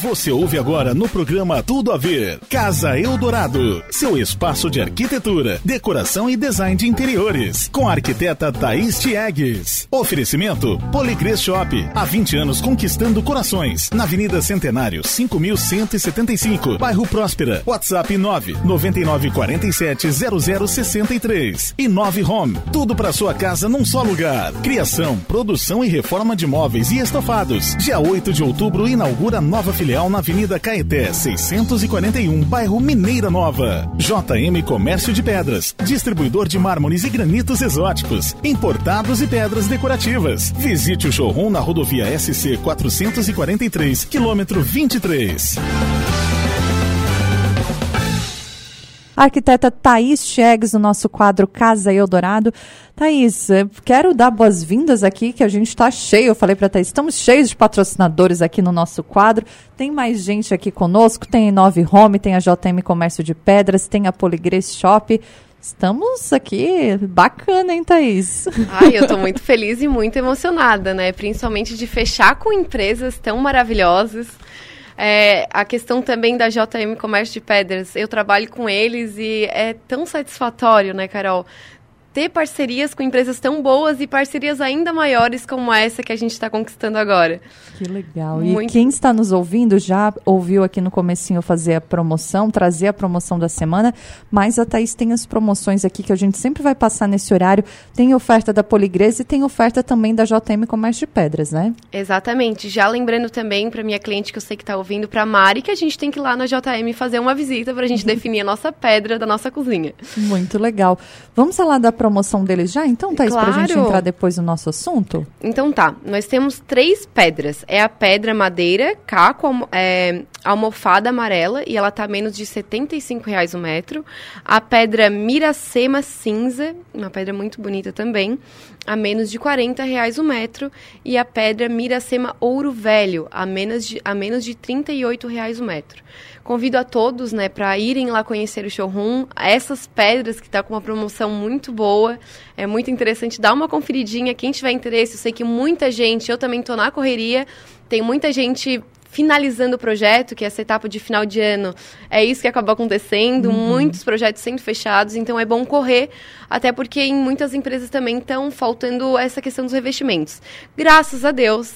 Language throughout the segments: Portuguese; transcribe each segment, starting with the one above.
Você ouve agora no programa Tudo a Ver. Casa Eldorado. Seu espaço de arquitetura, decoração e design de interiores. Com a arquiteta Thaís Tiegues. Oferecimento Policres Shop. Há 20 anos conquistando corações. Na Avenida Centenário, 5175. Bairro Próspera. WhatsApp 9 9947 0063. E 9 Home. Tudo para sua casa num só lugar. Criação, produção e reforma de móveis e estofados. Dia 8 de outubro inaugura nova filial na Avenida Caeté, 641, bairro Mineira Nova. JM Comércio de Pedras, distribuidor de mármores e granitos exóticos, importados e pedras decorativas. Visite o showroom na rodovia SC 443, quilômetro 23. Arquiteta Thaís Chegues, no nosso quadro Casa Eldorado. Thaís, quero dar boas-vindas aqui, que a gente está cheio. Eu falei para Thaís, estamos cheios de patrocinadores aqui no nosso quadro. Tem mais gente aqui conosco, tem a Nove Home, tem a JM Comércio de Pedras, tem a Poligrês Shop. Estamos aqui bacana, hein, Thaís? Ai, eu estou muito feliz e muito emocionada, né? Principalmente de fechar com empresas tão maravilhosas. É, a questão também da JM Comércio de Pedras, eu trabalho com eles e é tão satisfatório, né, Carol? Ter parcerias com empresas tão boas e parcerias ainda maiores como essa que a gente está conquistando agora. Que legal. Muito... E quem está nos ouvindo já ouviu aqui no comecinho fazer a promoção, trazer a promoção da semana, mas a Thaís tem as promoções aqui que a gente sempre vai passar nesse horário. Tem oferta da Poligresa e tem oferta também da JM Comércio de Pedras, né? Exatamente. Já lembrando também para minha cliente que eu sei que está ouvindo, para Mari, que a gente tem que ir lá na JM fazer uma visita para a gente definir a nossa pedra da nossa cozinha. Muito legal. Vamos falar da promoção deles já, então, Thaís, claro. para a gente entrar depois no nosso assunto? Então tá, nós temos três pedras. É a pedra madeira caco é, almofada amarela e ela tá menos de R$ reais o metro. A pedra miracema cinza, uma pedra muito bonita também, a menos de 40 reais o metro. E a pedra miracema ouro velho, a menos de, a menos de 38 reais o metro. Convido a todos, né, para irem lá conhecer o showroom. Essas pedras que está com uma promoção muito boa, é muito interessante. Dá uma conferidinha. Quem tiver interesse, eu sei que muita gente, eu também estou na correria, tem muita gente finalizando o projeto, que é essa etapa de final de ano, é isso que acaba acontecendo, uhum. muitos projetos sendo fechados, então é bom correr, até porque em muitas empresas também estão faltando essa questão dos revestimentos. Graças a Deus,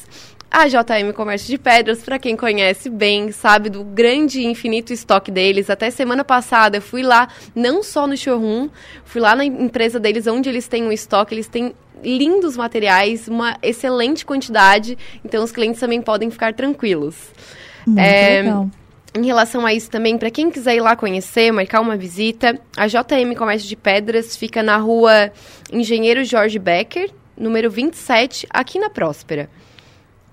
a JM Comércio de Pedras, para quem conhece bem, sabe do grande e infinito estoque deles. Até semana passada eu fui lá, não só no showroom, fui lá na empresa deles, onde eles têm um estoque, eles têm lindos materiais, uma excelente quantidade, então os clientes também podem ficar tranquilos. Muito é, legal. Em relação a isso também, para quem quiser ir lá conhecer, marcar uma visita, a JM Comércio de Pedras fica na rua Engenheiro Jorge Becker, número 27, aqui na Próspera.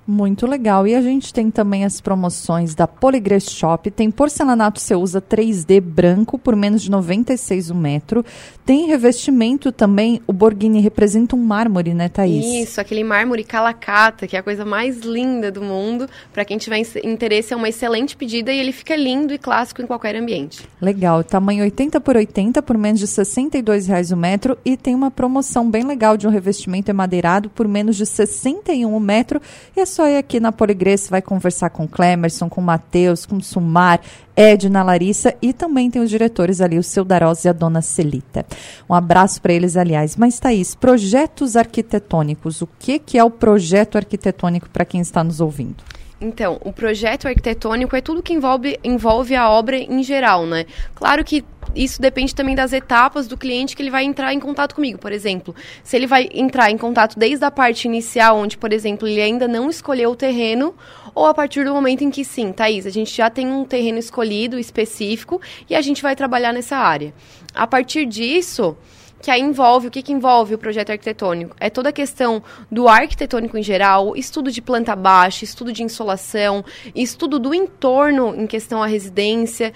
Muito legal. E a gente tem também as promoções da Poligress Shop. Tem porcelanato você usa 3D branco por menos de 96 o metro. Tem revestimento também. O Borghini representa um mármore, né, Thaís? Isso, aquele mármore calacata, que é a coisa mais linda do mundo. Para quem tiver interesse, é uma excelente pedida e ele fica lindo e clássico em qualquer ambiente. Legal. Tamanho 80 por 80 por menos de 62 reais o metro. E tem uma promoção bem legal de um revestimento emadeirado por menos de 61 o metro. E é só ir aqui na Poligrês, vai conversar com o Clemerson, com o Matheus, com o Sumar, Edna, Larissa e também tem os diretores ali, o seu Darós e a dona Celita. Um abraço para eles, aliás. Mas, Thaís, projetos arquitetônicos. O que, que é o projeto arquitetônico para quem está nos ouvindo? Então, o projeto arquitetônico é tudo que envolve, envolve a obra em geral, né? Claro que isso depende também das etapas do cliente que ele vai entrar em contato comigo. Por exemplo, se ele vai entrar em contato desde a parte inicial, onde, por exemplo, ele ainda não escolheu o terreno, ou a partir do momento em que sim, Thaís, a gente já tem um terreno escolhido específico e a gente vai trabalhar nessa área. A partir disso, que aí envolve, o que, que envolve o projeto arquitetônico? É toda a questão do arquitetônico em geral, estudo de planta baixa, estudo de insolação, estudo do entorno em questão à residência,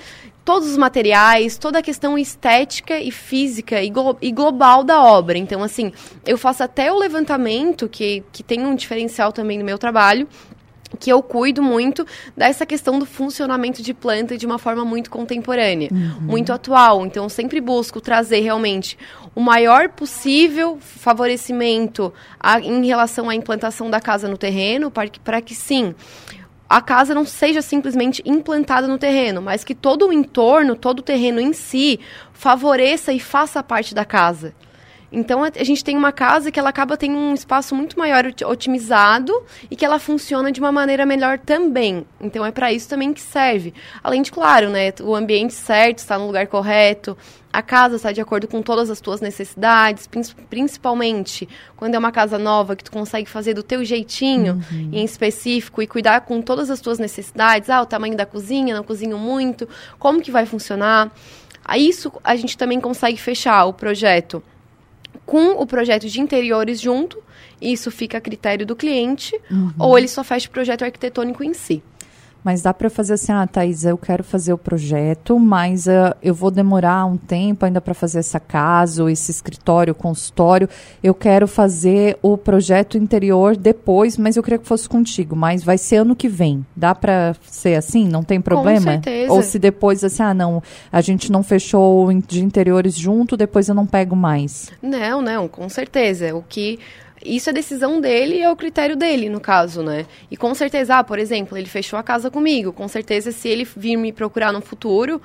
todos os materiais, toda a questão estética e física e, glo e, global da obra. Então, assim, eu faço até o levantamento, que, que tem um diferencial também no meu trabalho, que eu cuido muito dessa questão do funcionamento de planta de uma forma muito contemporânea, uhum. muito atual. Então, eu sempre busco trazer realmente o maior possível favorecimento a, em relação à implantação da casa no terreno, para que, para que sim a casa não seja simplesmente implantada no terreno, mas que todo o entorno, todo o terreno em si, favoreça e faça parte da casa. Então a gente tem uma casa que ela acaba tendo um espaço muito maior otimizado e que ela funciona de uma maneira melhor também. Então é para isso também que serve. Além de, claro, né, o ambiente certo, está no lugar correto, a casa está de acordo com todas as tuas necessidades, principalmente quando é uma casa nova que tu consegue fazer do teu jeitinho uhum. em específico e cuidar com todas as tuas necessidades. Ah, o tamanho da cozinha, não cozinho muito, como que vai funcionar? A isso a gente também consegue fechar o projeto com o projeto de interiores junto, isso fica a critério do cliente, uhum. ou ele só fecha o projeto arquitetônico em si. Mas dá para fazer assim, ah, Thais, eu quero fazer o projeto, mas uh, eu vou demorar um tempo ainda para fazer essa casa, ou esse escritório, consultório. Eu quero fazer o projeto interior depois, mas eu queria que fosse contigo. Mas vai ser ano que vem. Dá para ser assim? Não tem problema? Com certeza. Ou se depois, assim, ah, não, a gente não fechou de interiores junto, depois eu não pego mais. Não, não, com certeza. O que isso é decisão dele e é o critério dele, no caso, né? E com certeza, ah, por exemplo, ele fechou a casa comigo. Com certeza, se ele vir me procurar no futuro,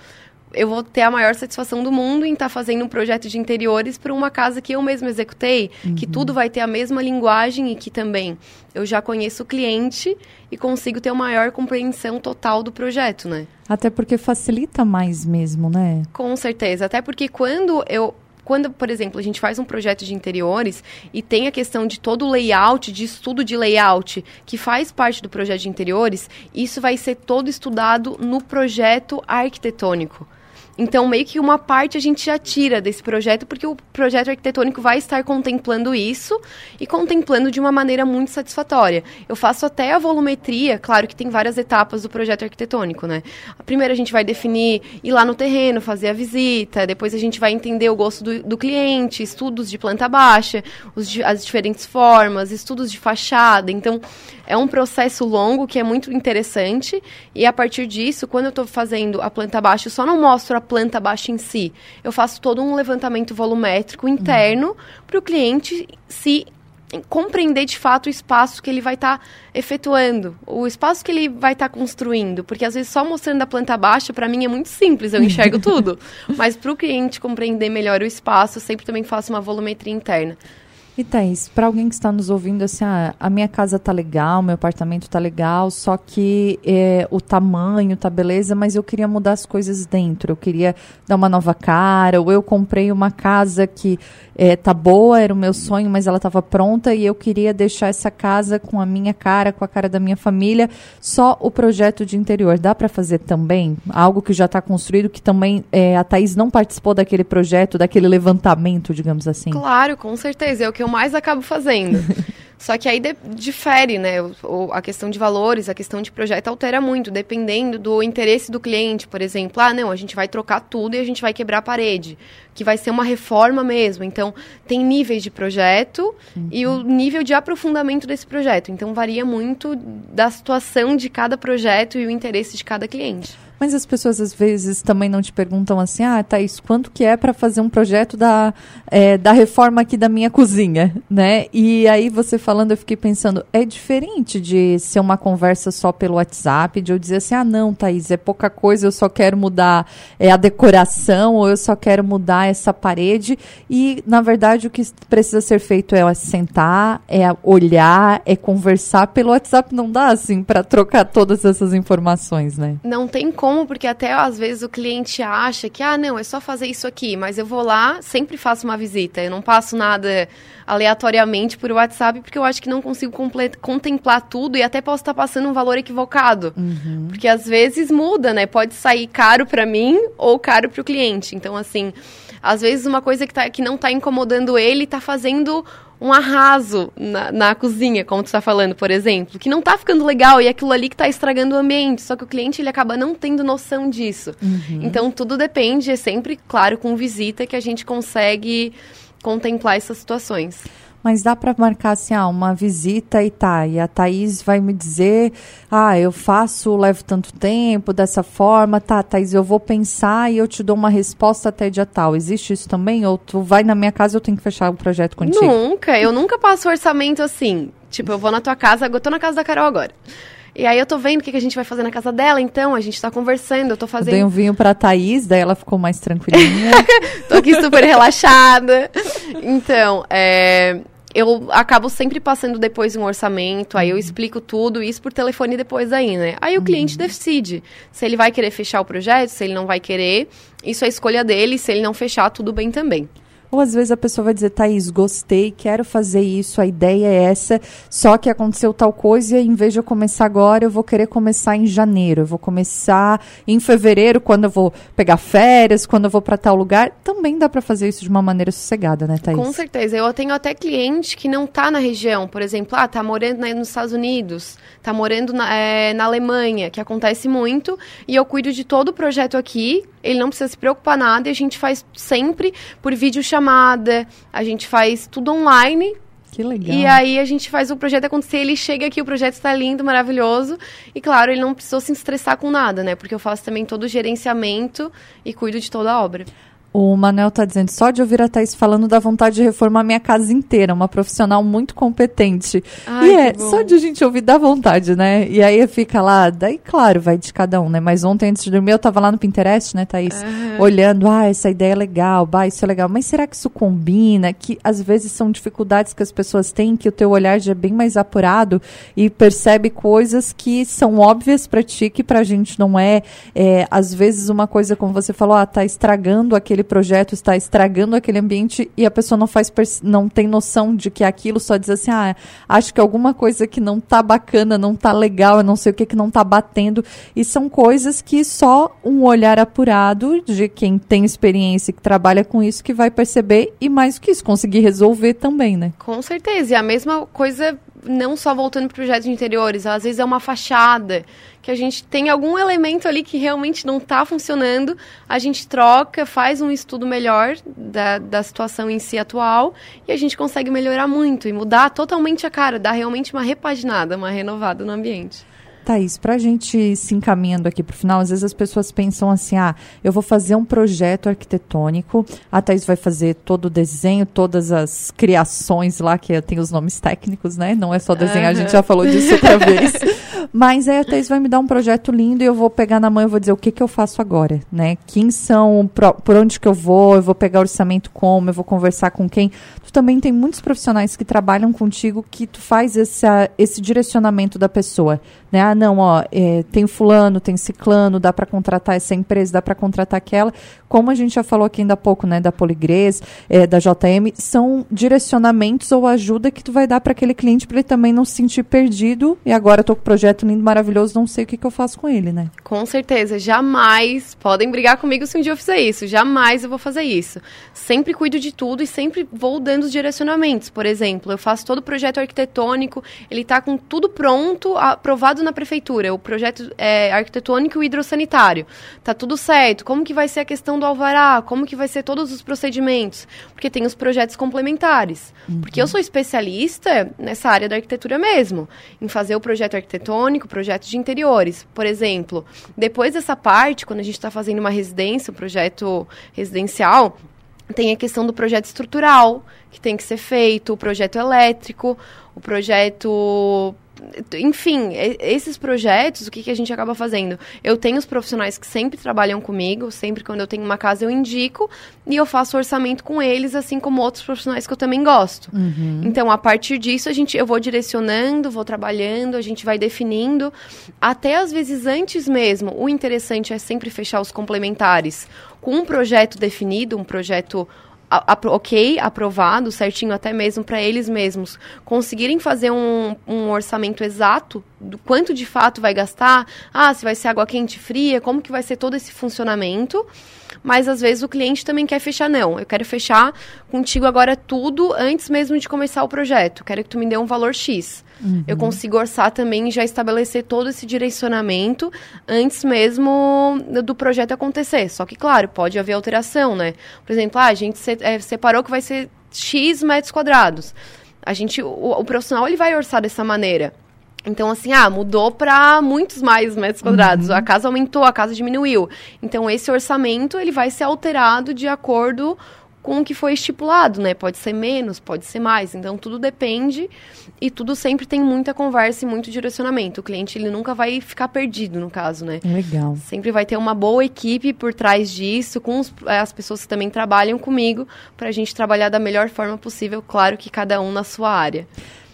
eu vou ter a maior satisfação do mundo em estar tá fazendo um projeto de interiores para uma casa que eu mesmo executei, uhum. que tudo vai ter a mesma linguagem e que também eu já conheço o cliente e consigo ter uma maior compreensão total do projeto, né? Até porque facilita mais mesmo, né? Com certeza. Até porque quando eu quando, por exemplo, a gente faz um projeto de interiores e tem a questão de todo o layout, de estudo de layout, que faz parte do projeto de interiores, isso vai ser todo estudado no projeto arquitetônico. Então, meio que uma parte a gente já tira desse projeto, porque o projeto arquitetônico vai estar contemplando isso e contemplando de uma maneira muito satisfatória. Eu faço até a volumetria, claro que tem várias etapas do projeto arquitetônico, né? A primeira a gente vai definir, ir lá no terreno, fazer a visita, depois a gente vai entender o gosto do, do cliente, estudos de planta baixa, os, as diferentes formas, estudos de fachada. Então, é um processo longo que é muito interessante e a partir disso, quando eu estou fazendo a planta baixa, eu só não mostro a planta baixa em si. Eu faço todo um levantamento volumétrico interno uhum. para o cliente se compreender de fato o espaço que ele vai estar tá efetuando, o espaço que ele vai estar tá construindo, porque às vezes só mostrando a planta baixa para mim é muito simples, eu enxergo tudo, mas para o cliente compreender melhor o espaço, eu sempre também faço uma volumetria interna. E Thaís, para alguém que está nos ouvindo, assim, ah, a minha casa tá legal, meu apartamento tá legal, só que é, o tamanho tá beleza, mas eu queria mudar as coisas dentro, eu queria dar uma nova cara, ou eu comprei uma casa que é, tá boa, era o meu sonho, mas ela estava pronta e eu queria deixar essa casa com a minha cara, com a cara da minha família, só o projeto de interior. Dá para fazer também? Algo que já está construído, que também é, a Thaís não participou daquele projeto, daquele levantamento, digamos assim? Claro, com certeza, é o que eu mais acabo fazendo. Só que aí de, difere, né? O, a questão de valores, a questão de projeto altera muito, dependendo do interesse do cliente. Por exemplo, ah, não, a gente vai trocar tudo e a gente vai quebrar a parede, que vai ser uma reforma mesmo. Então, tem níveis de projeto uhum. e o nível de aprofundamento desse projeto. Então, varia muito da situação de cada projeto e o interesse de cada cliente. Mas as pessoas às vezes também não te perguntam assim, ah, Thaís, quanto que é para fazer um projeto da, é, da reforma aqui da minha cozinha, né? E aí você falando, eu fiquei pensando, é diferente de ser uma conversa só pelo WhatsApp, de eu dizer assim, ah, não, Thaís, é pouca coisa, eu só quero mudar é, a decoração, ou eu só quero mudar essa parede. E, na verdade, o que precisa ser feito é sentar, é olhar, é conversar. Pelo WhatsApp não dá, assim, para trocar todas essas informações, né? Não tem como como, porque até às vezes o cliente acha que, ah, não, é só fazer isso aqui, mas eu vou lá, sempre faço uma visita. Eu não passo nada aleatoriamente por WhatsApp, porque eu acho que não consigo contemplar tudo e até posso estar passando um valor equivocado. Uhum. Porque às vezes muda, né? Pode sair caro para mim ou caro para o cliente. Então, assim, às vezes uma coisa que, tá, que não está incomodando ele está fazendo um arraso na, na cozinha, como tu está falando, por exemplo, que não está ficando legal e aquilo ali que está estragando o ambiente. Só que o cliente ele acaba não tendo noção disso. Uhum. Então tudo depende, é sempre, claro, com visita que a gente consegue contemplar essas situações. Mas dá para marcar assim, ah, uma visita e tá. E a Thaís vai me dizer, ah, eu faço, levo tanto tempo, dessa forma, tá, Thaís, eu vou pensar e eu te dou uma resposta até dia tal. Existe isso também? Ou tu vai na minha casa e eu tenho que fechar o projeto contigo? Nunca, eu nunca passo orçamento assim. Tipo, eu vou na tua casa, eu tô na casa da Carol agora. E aí eu tô vendo o que, que a gente vai fazer na casa dela, então a gente tá conversando, eu tô fazendo. Eu dei um vinho pra Thaís, daí ela ficou mais tranquilinha. tô aqui super relaxada. Então, é, eu acabo sempre passando depois um orçamento, aí eu uhum. explico tudo, isso por telefone depois aí, né? Aí o cliente uhum. decide se ele vai querer fechar o projeto, se ele não vai querer. Isso é escolha dele, se ele não fechar, tudo bem também. Ou às vezes a pessoa vai dizer, Thaís, gostei, quero fazer isso, a ideia é essa, só que aconteceu tal coisa e em vez de eu começar agora, eu vou querer começar em janeiro, eu vou começar em fevereiro, quando eu vou pegar férias, quando eu vou para tal lugar. Também dá para fazer isso de uma maneira sossegada, né, Thaís? Com certeza. Eu tenho até cliente que não tá na região, por exemplo, ah, tá morando nos Estados Unidos, tá morando na, é, na Alemanha, que acontece muito, e eu cuido de todo o projeto aqui, ele não precisa se preocupar nada e a gente faz sempre por vídeo chamada, a gente faz tudo online. Que legal. E aí a gente faz o projeto acontecer, ele chega aqui, o projeto está lindo, maravilhoso. E claro, ele não precisou se estressar com nada, né? Porque eu faço também todo o gerenciamento e cuido de toda a obra. O Manel está dizendo, só de ouvir a Thaís falando da vontade de reformar minha casa inteira, uma profissional muito competente. Ai, e é, só de a gente ouvir dá vontade, né? E aí fica lá, daí claro, vai de cada um, né? Mas ontem antes de dormir eu estava lá no Pinterest, né, Thaís? Uhum. Olhando, ah, essa ideia é legal, bah, isso é legal. Mas será que isso combina? Que às vezes são dificuldades que as pessoas têm, que o teu olhar já é bem mais apurado e percebe coisas que são óbvias para ti, que pra gente não é. é. Às vezes uma coisa, como você falou, ah, tá estragando aquele aquele projeto está estragando aquele ambiente e a pessoa não faz não tem noção de que aquilo só diz assim, ah, acho que alguma coisa que não tá bacana, não tá legal, eu não sei o que que não tá batendo. E são coisas que só um olhar apurado de quem tem experiência e que trabalha com isso que vai perceber e mais que isso, conseguir resolver também, né? Com certeza. E a mesma coisa não só voltando para projetos de interiores, às vezes é uma fachada, que a gente tem algum elemento ali que realmente não está funcionando, a gente troca, faz um estudo melhor da, da situação em si atual e a gente consegue melhorar muito e mudar totalmente a cara, dar realmente uma repaginada, uma renovada no ambiente. Thaís, para a gente se encaminhando aqui para o final, às vezes as pessoas pensam assim: ah, eu vou fazer um projeto arquitetônico, a Thaís vai fazer todo o desenho, todas as criações lá, que tem os nomes técnicos, né? Não é só desenhar, uhum. a gente já falou disso outra vez. Mas aí a Thaís vai me dar um projeto lindo e eu vou pegar na mão e vou dizer o que, que eu faço agora, né? Quem são, por onde que eu vou, eu vou pegar orçamento como, eu vou conversar com quem. Tu também tem muitos profissionais que trabalham contigo que tu faz esse, esse direcionamento da pessoa, né? Não, ó, é, tem fulano, tem ciclano, dá para contratar essa empresa, dá para contratar aquela. Como a gente já falou aqui ainda há pouco, né, da Poligrês, é, da JM, são direcionamentos ou ajuda que tu vai dar para aquele cliente para ele também não se sentir perdido. E agora eu tô com o projeto lindo, maravilhoso, não sei o que, que eu faço com ele, né? Com certeza, jamais podem brigar comigo se um dia eu fizer isso, jamais eu vou fazer isso. Sempre cuido de tudo e sempre vou dando os direcionamentos. Por exemplo, eu faço todo o projeto arquitetônico, ele está com tudo pronto, aprovado na prefeitura, o projeto é, arquitetônico e hidrossanitário. Tá tudo certo. Como que vai ser a questão do alvará? Como que vai ser todos os procedimentos? Porque tem os projetos complementares. Uhum. Porque eu sou especialista nessa área da arquitetura mesmo, em fazer o projeto arquitetônico projetos de interiores. Por exemplo, depois dessa parte, quando a gente está fazendo uma residência, um projeto residencial, tem a questão do projeto estrutural, que tem que ser feito, o projeto elétrico, o projeto enfim, esses projetos, o que, que a gente acaba fazendo? Eu tenho os profissionais que sempre trabalham comigo, sempre quando eu tenho uma casa eu indico e eu faço orçamento com eles, assim como outros profissionais que eu também gosto. Uhum. Então, a partir disso, a gente, eu vou direcionando, vou trabalhando, a gente vai definindo. Até às vezes antes mesmo, o interessante é sempre fechar os complementares com um projeto definido, um projeto ok, aprovado, certinho até mesmo para eles mesmos conseguirem fazer um, um orçamento exato do quanto de fato vai gastar, ah, se vai ser água quente fria, como que vai ser todo esse funcionamento. Mas às vezes o cliente também quer fechar, não. Eu quero fechar contigo agora tudo antes mesmo de começar o projeto. Quero que tu me dê um valor X. Uhum. Eu consigo orçar também e já estabelecer todo esse direcionamento antes mesmo do projeto acontecer. Só que, claro, pode haver alteração, né? Por exemplo, ah, a gente é, separou que vai ser X metros quadrados. A gente, o, o profissional ele vai orçar dessa maneira. Então, assim, ah, mudou para muitos mais metros quadrados. Uhum. A casa aumentou, a casa diminuiu. Então, esse orçamento, ele vai ser alterado de acordo com o que foi estipulado, né? Pode ser menos, pode ser mais. Então tudo depende e tudo sempre tem muita conversa e muito direcionamento. O cliente ele nunca vai ficar perdido no caso, né? Legal. Sempre vai ter uma boa equipe por trás disso, com os, eh, as pessoas que também trabalham comigo, para a gente trabalhar da melhor forma possível, claro que cada um na sua área.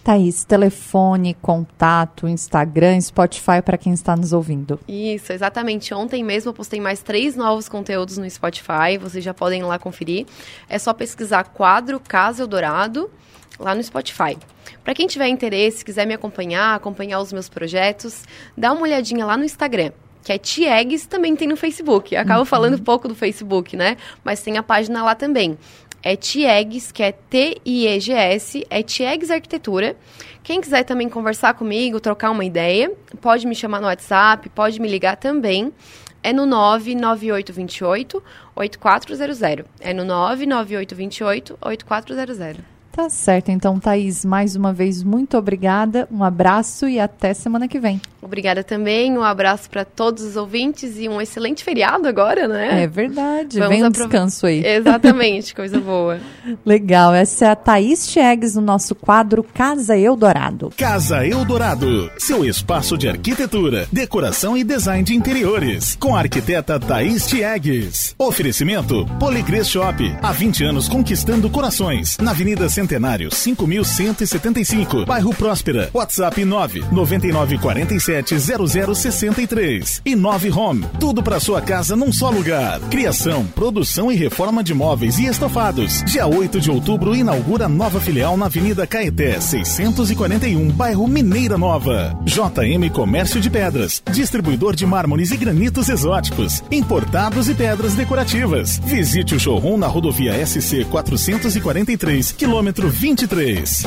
Thaís, telefone, contato, Instagram, Spotify para quem está nos ouvindo. Isso, exatamente. Ontem mesmo eu postei mais três novos conteúdos no Spotify, vocês já podem ir lá conferir. É só pesquisar quadro Casa Eldorado lá no Spotify. Para quem tiver interesse, quiser me acompanhar, acompanhar os meus projetos, dá uma olhadinha lá no Instagram que é Tiegs, também tem no Facebook. acabo uhum. falando pouco do Facebook, né? Mas tem a página lá também é Tiegs, que é T-I-E-G-S, é Tiegs Arquitetura. Quem quiser também conversar comigo, trocar uma ideia, pode me chamar no WhatsApp, pode me ligar também. É no 99828 8400. É no 99828 8400. Tá certo. Então, Thaís, mais uma vez, muito obrigada. Um abraço e até semana que vem. Obrigada também, um abraço para todos os ouvintes e um excelente feriado agora, né? É verdade, Vamos bem aprov... descanso aí. Exatamente, coisa boa. Legal, essa é a Thaís Chegues no nosso quadro Casa Eldorado. Casa Eldorado, seu espaço de arquitetura, decoração e design de interiores, com a arquiteta Thaís Chegues. Oferecimento Poligres Shop, há 20 anos conquistando corações, na Avenida Centenário, 5175, bairro Próspera, WhatsApp 9 9946 370063. Inove Home, tudo para sua casa num só lugar. Criação, produção e reforma de móveis e estofados. Dia 8 de outubro inaugura nova filial na Avenida Caeté, 641, bairro Mineira Nova. JM Comércio de Pedras, distribuidor de mármores e granitos exóticos, importados e pedras decorativas. Visite o showroom na rodovia SC 443, quilômetro 23.